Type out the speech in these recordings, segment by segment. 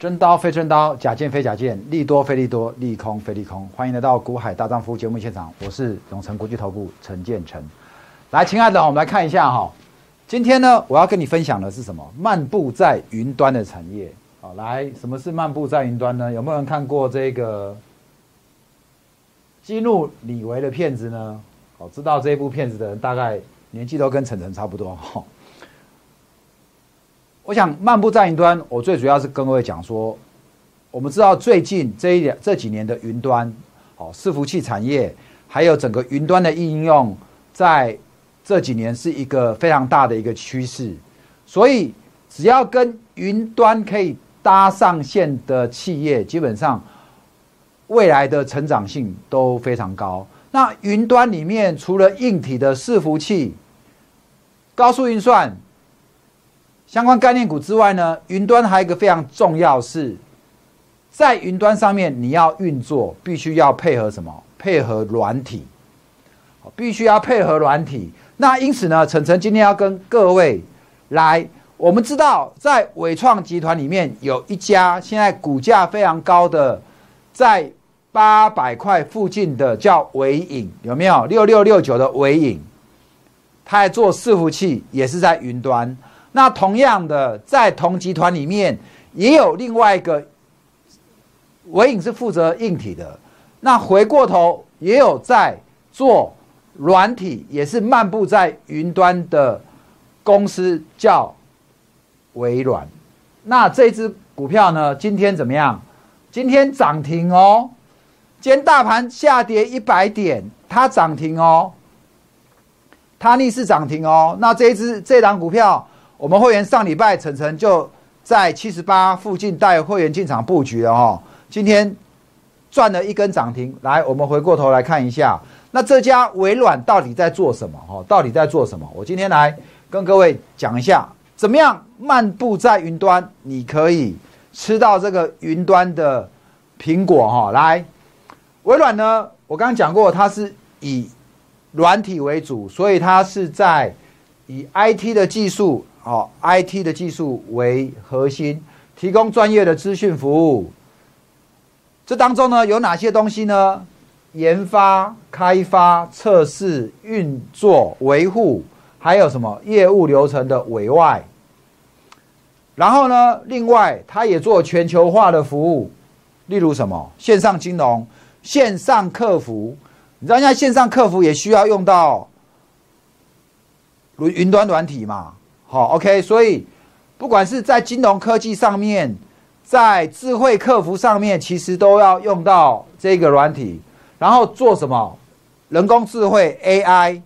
真刀非真刀，假剑非假剑，利多非利多，利空非利空。欢迎来到股海大丈夫节目现场，我是永诚国际投顾陈建成。来，亲爱的，我们来看一下哈。今天呢，我要跟你分享的是什么？漫步在云端的产业。好，来，什么是漫步在云端呢？有没有人看过这个激怒李维的片子呢？哦，知道这部片子的人，大概年纪都跟晨晨差不多哈。我想漫步在云端，我最主要是跟各位讲说，我们知道最近这一两这几年的云端，哦，伺服器产业，还有整个云端的应用，在这几年是一个非常大的一个趋势。所以，只要跟云端可以搭上线的企业，基本上未来的成长性都非常高。那云端里面除了硬体的伺服器、高速运算。相关概念股之外呢，云端还有一个非常重要是，在云端上面你要运作，必须要配合什么？配合软体，必须要配合软体。那因此呢，晨晨今天要跟各位来，我们知道在伟创集团里面有一家现在股价非常高的，在八百块附近的叫伟影，有没有？六六六九的伟影，他在做伺服器，也是在云端。那同样的，在同集团里面也有另外一个，伟影是负责硬体的。那回过头也有在做软体，也是漫步在云端的公司，叫微软。那这只股票呢，今天怎么样？今天涨停哦。今天大盘下跌一百点，它涨停哦，它逆势涨停哦。那这一只这档股票。我们会员上礼拜晨晨就在七十八附近带会员进场布局了哈，今天赚了一根涨停。来，我们回过头来看一下，那这家微软到底在做什么？哈，到底在做什么？我今天来跟各位讲一下，怎么样漫步在云端，你可以吃到这个云端的苹果哈。来，微软呢，我刚刚讲过，它是以软体为主，所以它是在以 IT 的技术。好，IT 的技术为核心，提供专业的资讯服务。这当中呢，有哪些东西呢？研发、开发、测试、运作、维护，还有什么业务流程的委外。然后呢，另外它也做全球化的服务，例如什么线上金融、线上客服。你知道现在线上客服也需要用到云云端软体嘛？好，OK，所以不管是在金融科技上面，在智慧客服上面，其实都要用到这个软体，然后做什么？人工智慧 AI、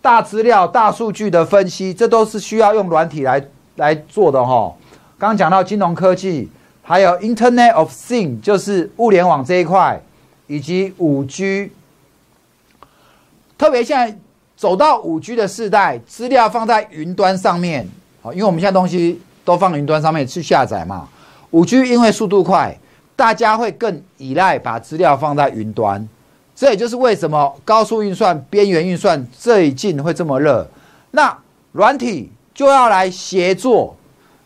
大资料、大数据的分析，这都是需要用软体来来做的哈。刚刚讲到金融科技，还有 Internet of Thing，就是物联网这一块，以及五 G，特别现在。走到五 G 的时代，资料放在云端上面，好，因为我们现在东西都放云端上面去下载嘛。五 G 因为速度快，大家会更依赖把资料放在云端，这也就是为什么高速运算、边缘运算最近会这么热。那软体就要来协作，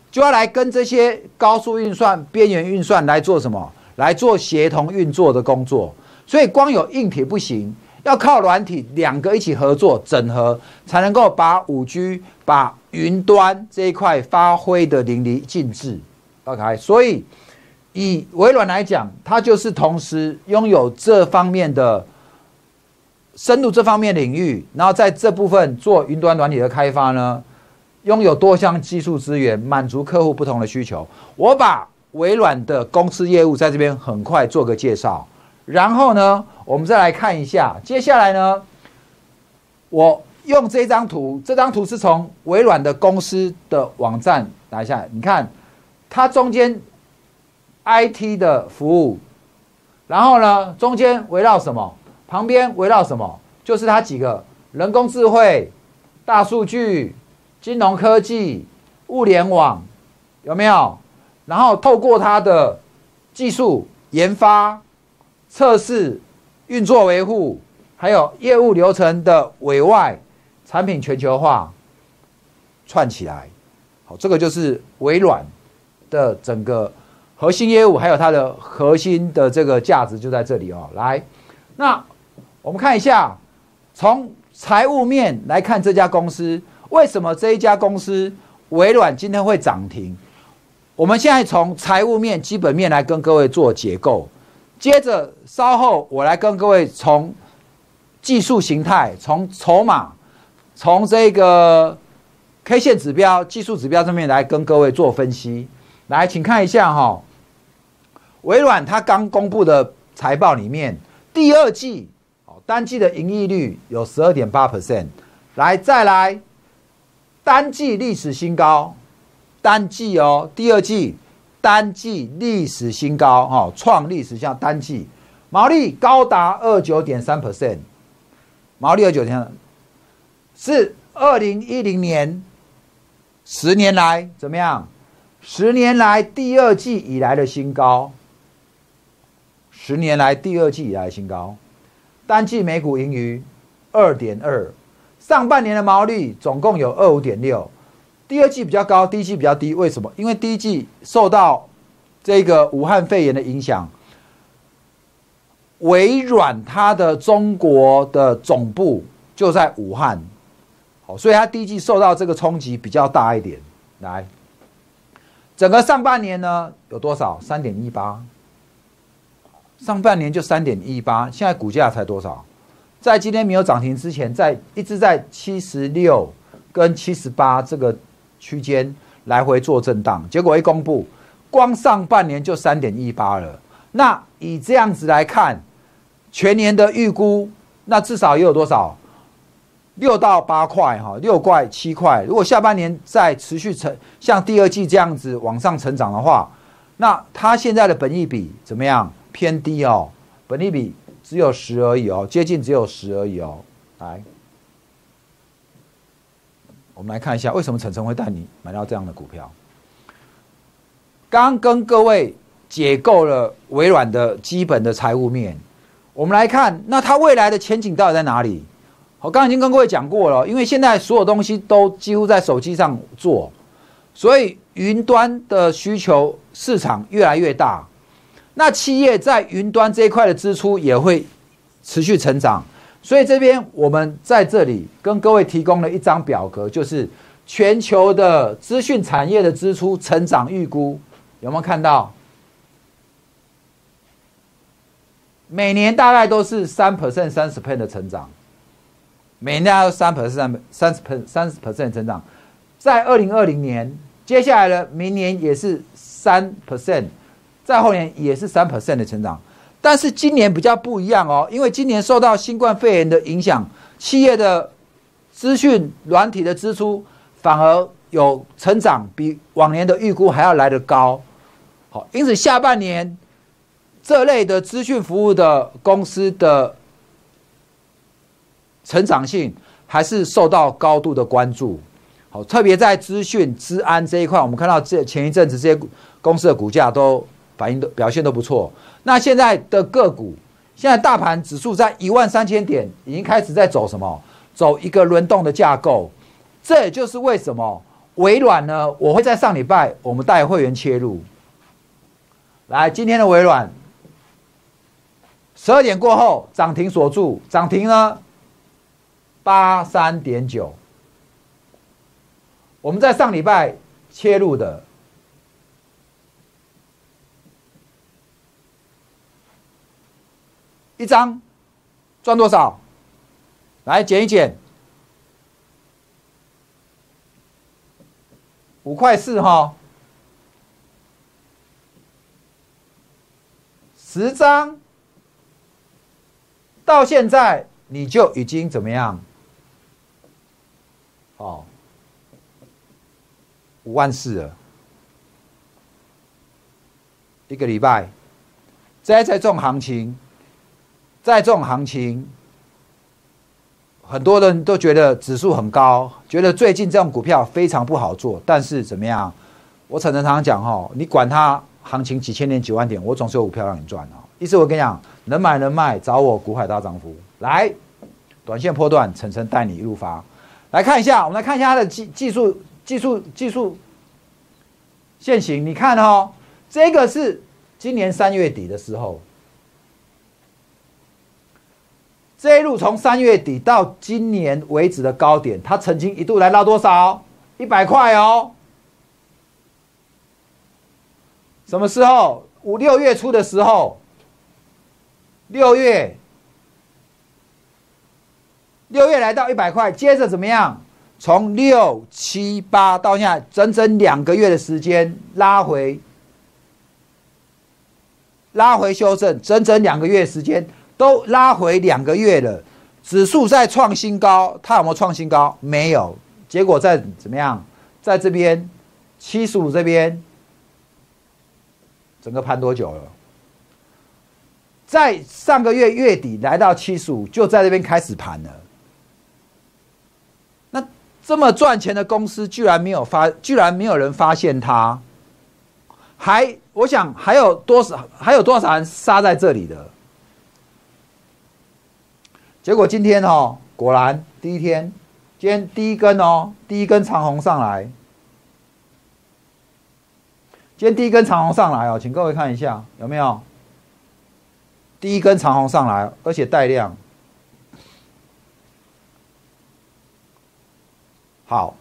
就要来跟这些高速运算、边缘运算来做什么？来做协同运作的工作。所以光有硬体不行。要靠软体两个一起合作整合，才能够把五 G、把云端这一块发挥的淋漓尽致。OK，所以以微软来讲，它就是同时拥有这方面的深入这方面领域，然后在这部分做云端软体的开发呢，拥有多项技术资源，满足客户不同的需求。我把微软的公司业务在这边很快做个介绍。然后呢，我们再来看一下，接下来呢，我用这张图，这张图是从微软的公司的网站拿下来，你看，它中间 IT 的服务，然后呢，中间围绕什么？旁边围绕什么？就是它几个人工智慧、大数据、金融科技、物联网，有没有？然后透过它的技术研发。测试、运作、维护，还有业务流程的委外、产品全球化串起来，好，这个就是微软的整个核心业务还有它的核心的这个价值就在这里哦。来，那我们看一下，从财务面来看这家公司，为什么这一家公司微软今天会涨停？我们现在从财务面、基本面来跟各位做结构，接着稍后我来跟各位从技术形态、从筹码、从这个 K 线指标、技术指标上面来跟各位做分析。来，请看一下哈。微软它刚公布的财报里面，第二季哦单季的盈利率有十二点八 percent，来再来单季历史新高，单季哦第二季单季历史新高哈创历史像单季毛利高达二九点三 percent，毛利二九点是二零一零年十年来怎么样？十年来第二季以来的新高。十年来第二季以来新高，单季每股盈余二点二，上半年的毛利总共有二五点六，第二季比较高，第一季比较低，为什么？因为第一季受到这个武汉肺炎的影响，微软它的中国的总部就在武汉，好，所以它第一季受到这个冲击比较大一点。来，整个上半年呢有多少？三点一八。上半年就三点一八，现在股价才多少？在今天没有涨停之前，在一直在七十六跟七十八这个区间来回做震荡。结果一公布，光上半年就三点一八了。那以这样子来看，全年的预估，那至少也有多少？六到八块哈，六块七块。如果下半年再持续成像第二季这样子往上成长的话，那它现在的本益比怎么样？偏低哦，本益比只有十而已哦，接近只有十而已哦。来，我们来看一下，为什么陈晨会带你买到这样的股票？刚跟各位解构了微软的基本的财务面，我们来看，那它未来的前景到底在哪里？我刚刚已经跟各位讲过了，因为现在所有东西都几乎在手机上做，所以云端的需求市场越来越大。那企业在云端这一块的支出也会持续成长，所以这边我们在这里跟各位提供了一张表格，就是全球的资讯产业的支出成长预估，有没有看到？每年大概都是三 percent、三十 percent 的成长，每年都三 percent、三十 percent、三十 percent 成长，在二零二零年，接下来的明年也是三 percent。在后年也是三 percent 的成长，但是今年比较不一样哦，因为今年受到新冠肺炎的影响，企业的资讯软体的支出反而有成长，比往年的预估还要来得高。好，因此下半年这类的资讯服务的公司的成长性还是受到高度的关注。好，特别在资讯、治安这一块，我们看到这前一阵子这些公司的股价都。反应都表现都不错。那现在的个股，现在大盘指数在一万三千点，已经开始在走什么？走一个轮动的架构。这也就是为什么微软呢？我会在上礼拜我们带会员切入。来，今天的微软，十二点过后涨停锁住，涨停呢八三点九。我们在上礼拜切入的。一张赚多少？来减一减，五块四哈。十张到现在你就已经怎么样？哦，五万四了，一个礼拜，在在这种行情。在这种行情，很多人都觉得指数很高，觉得最近这种股票非常不好做。但是怎么样？我常常常讲哈，你管它行情几千点、几万点，我总是有股票让你赚啊。意思我跟你讲，能买能卖，找我股海大涨幅。来，短线波段，晨晨带你一路发。来看一下，我们来看一下它的技技术、技术、技术线型。你看哦，这个是今年三月底的时候，这一路从三月底到今年为止的高点，它曾经一度来到多少？一百块哦。什么时候？五六月初的时候，六月，六月来到一百块，接着怎么样？从六七八到现在，整整两个月的时间拉回，拉回修正，整整两个月时间都拉回两个月了。指数在创新高，它有没有创新高？没有。结果在怎么样？在这边七十五这边，整个盘多久了？在上个月月底来到七十五，就在这边开始盘了。那这么赚钱的公司，居然没有发，居然没有人发现它，还我想还有多少还有多少人杀在这里的？结果今天哦，果然第一天，今天第一根哦，第一根长红上来，今天第一根长红上来哦，请各位看一下有没有？第一根长红上来，而且带量。好，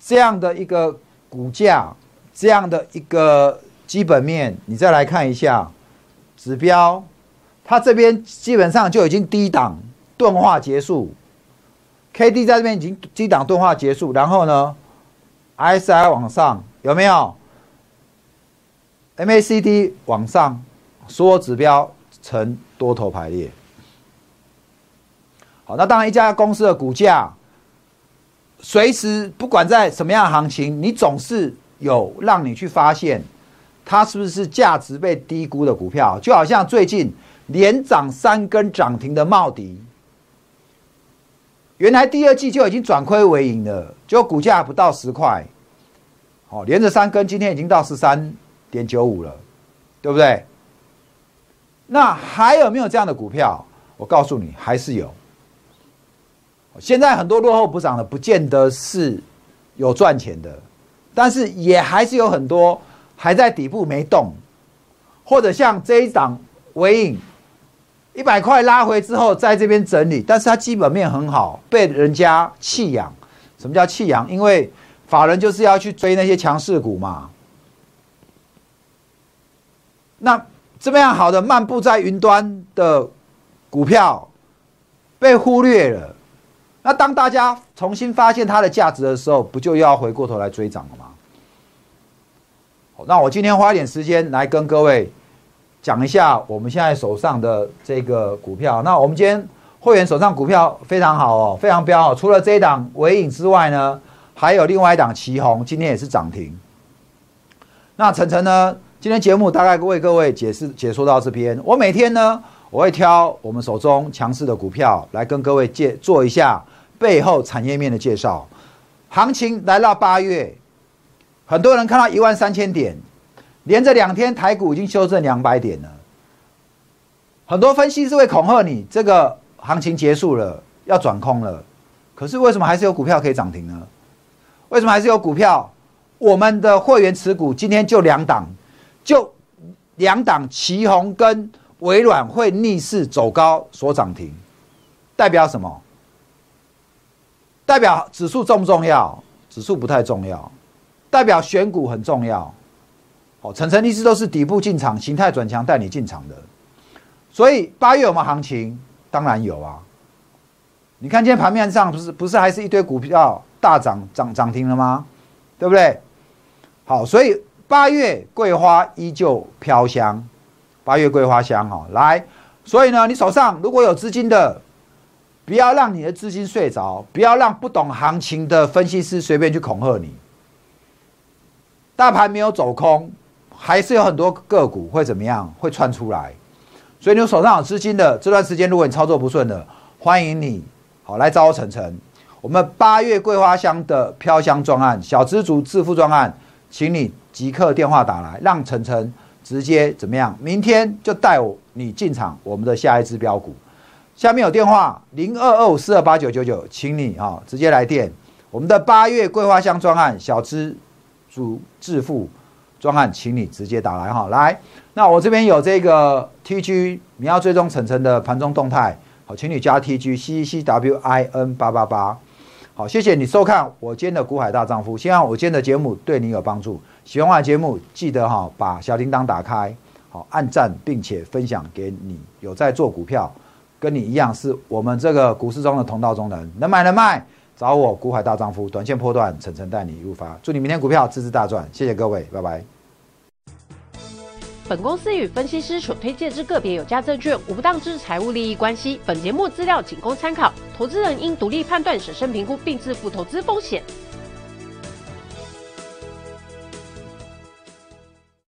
这样的一个股价，这样的一个基本面，你再来看一下指标，它这边基本上就已经低档钝化结束，K D 在这边已经低档钝化结束，然后呢，S I 往上有没有？M A C D 往上，所有指标呈多头排列。好，那当然一家公司的股价。随时不管在什么样的行情，你总是有让你去发现，它是不是价值被低估的股票。就好像最近连涨三根涨停的茂迪，原来第二季就已经转亏为盈了，就股价不到十块，哦，连着三根，今天已经到十三点九五了，对不对？那还有没有这样的股票？我告诉你，还是有。现在很多落后补涨的，不见得是有赚钱的，但是也还是有很多还在底部没动，或者像这一档尾影一百块拉回之后，在这边整理，但是它基本面很好，被人家弃养。什么叫弃养？因为法人就是要去追那些强势股嘛。那这么样好的漫步在云端的股票被忽略了。那当大家重新发现它的价值的时候，不就要回过头来追涨了吗？那我今天花一点时间来跟各位讲一下我们现在手上的这个股票。那我们今天会员手上股票非常好哦，非常标。除了这一档尾影之外呢，还有另外一档旗红，今天也是涨停。那晨晨呢，今天节目大概为各位解释解说到这边。我每天呢，我会挑我们手中强势的股票来跟各位介做一下。背后产业面的介绍，行情来到八月，很多人看到一万三千点，连着两天台股已经修正两百点了。很多分析师会恐吓你，这个行情结束了，要转空了。可是为什么还是有股票可以涨停呢？为什么还是有股票？我们的会员持股今天就两档，就两档，旗宏跟微软会逆势走高所涨停，代表什么？代表指数重不重要？指数不太重要。代表选股很重要。哦，层层一直都是底部进场，形态转强带你进场的。所以八月有没有行情？当然有啊。你看今天盘面上不是不是还是一堆股票大涨涨涨停了吗？对不对？好，所以八月桂花依旧飘香。八月桂花香哦，来，所以呢，你手上如果有资金的。不要让你的资金睡着，不要让不懂行情的分析师随便去恐吓你。大盘没有走空，还是有很多个股会怎么样？会窜出来。所以你手上有资金的这段时间，如果你操作不顺的，欢迎你好来找我晨晨。我们八月桂花香的飘香专案、小资族致富专案，请你即刻电话打来，让晨晨直接怎么样？明天就带我你进场我们的下一支标股。下面有电话零二二五四二八九九九，请你啊直接来电。我们的八月桂花香专案小资主致富专案，请你直接打来哈。来，那我这边有这个 TG，你要追踪晨晨的盘中动态，好，请你加 TG C C W I N 八八八。好，谢谢你收看我今天的股海大丈夫，希望我今天的节目对你有帮助。喜欢我的节目，记得哈把小铃铛打开，好按赞，并且分享给你有在做股票，跟你一样是我们这个股市中的同道中人，能买能卖，找我股海大丈夫，短线波段，晨晨带你入发，祝你明天股票支支大赚，谢谢各位，拜拜。本公司与分析师所推荐之个别有价证券无不当之财务利益关系。本节目资料仅供参考，投资人应独立判断、审慎评估并自负投资风险。